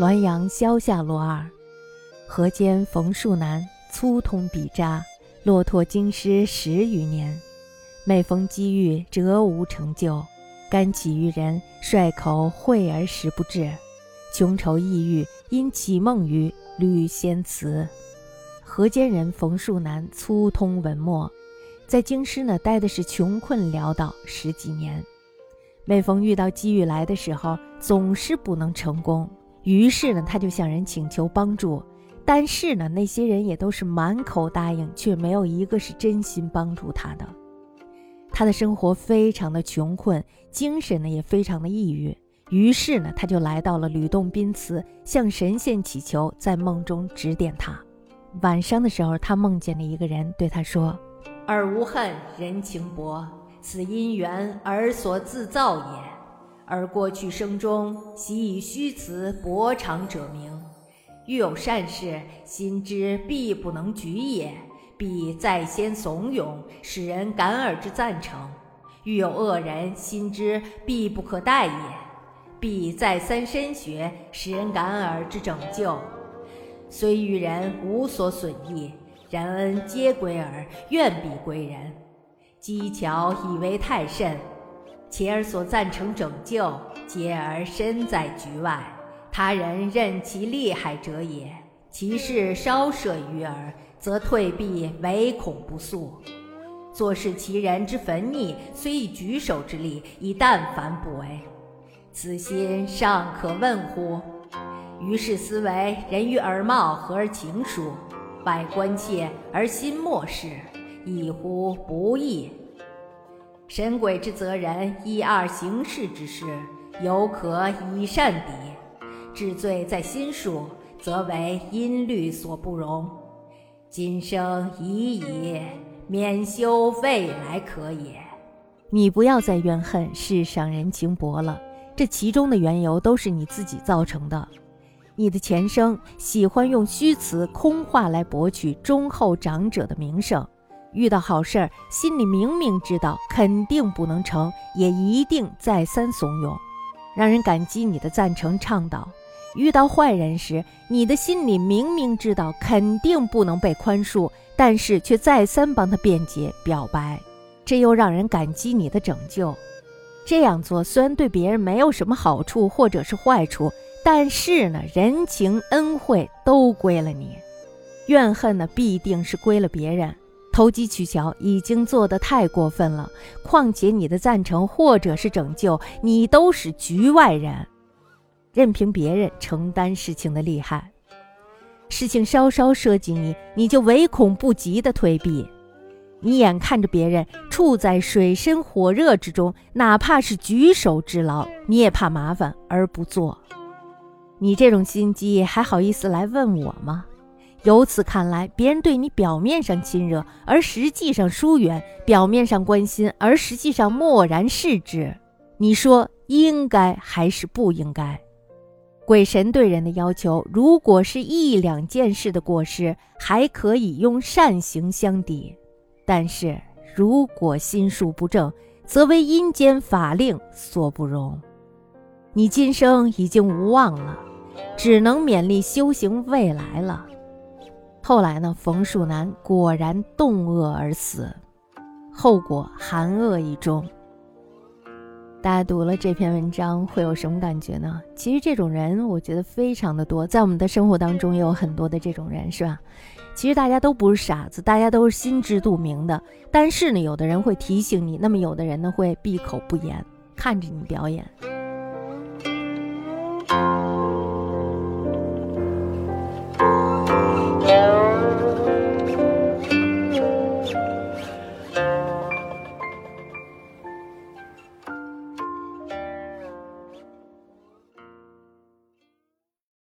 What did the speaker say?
滦阳萧下罗二，河间冯树南，粗通笔札，落拓京师十余年。每逢机遇，折无成就。甘起于人，率口惠而实不至。穷愁抑郁，因启梦于吕仙祠。河间人冯树南粗通文墨，在京师呢待的是穷困潦倒十几年。每逢遇到机遇来的时候，总是不能成功。于是呢，他就向人请求帮助，但是呢，那些人也都是满口答应，却没有一个是真心帮助他的。他的生活非常的穷困，精神呢也非常的抑郁。于是呢，他就来到了吕洞宾祠，向神仙祈求，在梦中指点他。晚上的时候，他梦见了一个人，对他说：“尔无恨，人情薄，此因缘而所自造也。而过去生中，习以虚词薄长者名，欲有善事，心之必不能举也。”必在先怂恿，使人感耳之赞成；欲有恶人，心之必不可待也。必再三深学，使人感耳之拯救。虽遇人无所损益，然恩皆归耳，愿必归人。讥巧以为太甚，且而所赞成拯救，皆而身在局外，他人任其利害者也。其事稍涉于耳。则退避，唯恐不速。坐视其人之焚逆，虽以举手之力，亦但凡不为。此心尚可问乎？于是思维：人于耳貌合而情疏，外关切而心漠视，亦乎不义。神鬼之责人，一二行事之事，犹可以善敌；治罪在心术，则为音律所不容。今生已矣，免修未来可也。你不要再怨恨世上人情薄了，这其中的缘由都是你自己造成的。你的前生喜欢用虚词空话来博取忠厚长者的名声，遇到好事儿，心里明明知道肯定不能成，也一定再三怂恿，让人感激你的赞成倡导。遇到坏人时，你的心里明明知道肯定不能被宽恕，但是却再三帮他辩解表白，这又让人感激你的拯救。这样做虽然对别人没有什么好处或者是坏处，但是呢，人情恩惠都归了你，怨恨呢必定是归了别人。投机取巧已经做得太过分了，况且你的赞成或者是拯救，你都是局外人。任凭别人承担事情的厉害，事情稍稍涉及你，你就唯恐不及的退避。你眼看着别人处在水深火热之中，哪怕是举手之劳，你也怕麻烦而不做。你这种心机还好意思来问我吗？由此看来，别人对你表面上亲热，而实际上疏远；表面上关心，而实际上漠然视之。你说应该还是不应该？鬼神对人的要求，如果是一两件事的过失，还可以用善行相抵；但是如果心术不正，则为阴间法令所不容。你今生已经无望了，只能勉力修行未来了。后来呢？冯树南果然冻饿而死，后果寒恶一终。大家读了这篇文章会有什么感觉呢？其实这种人我觉得非常的多，在我们的生活当中也有很多的这种人，是吧？其实大家都不是傻子，大家都是心知肚明的。但是呢，有的人会提醒你，那么有的人呢会闭口不言，看着你表演。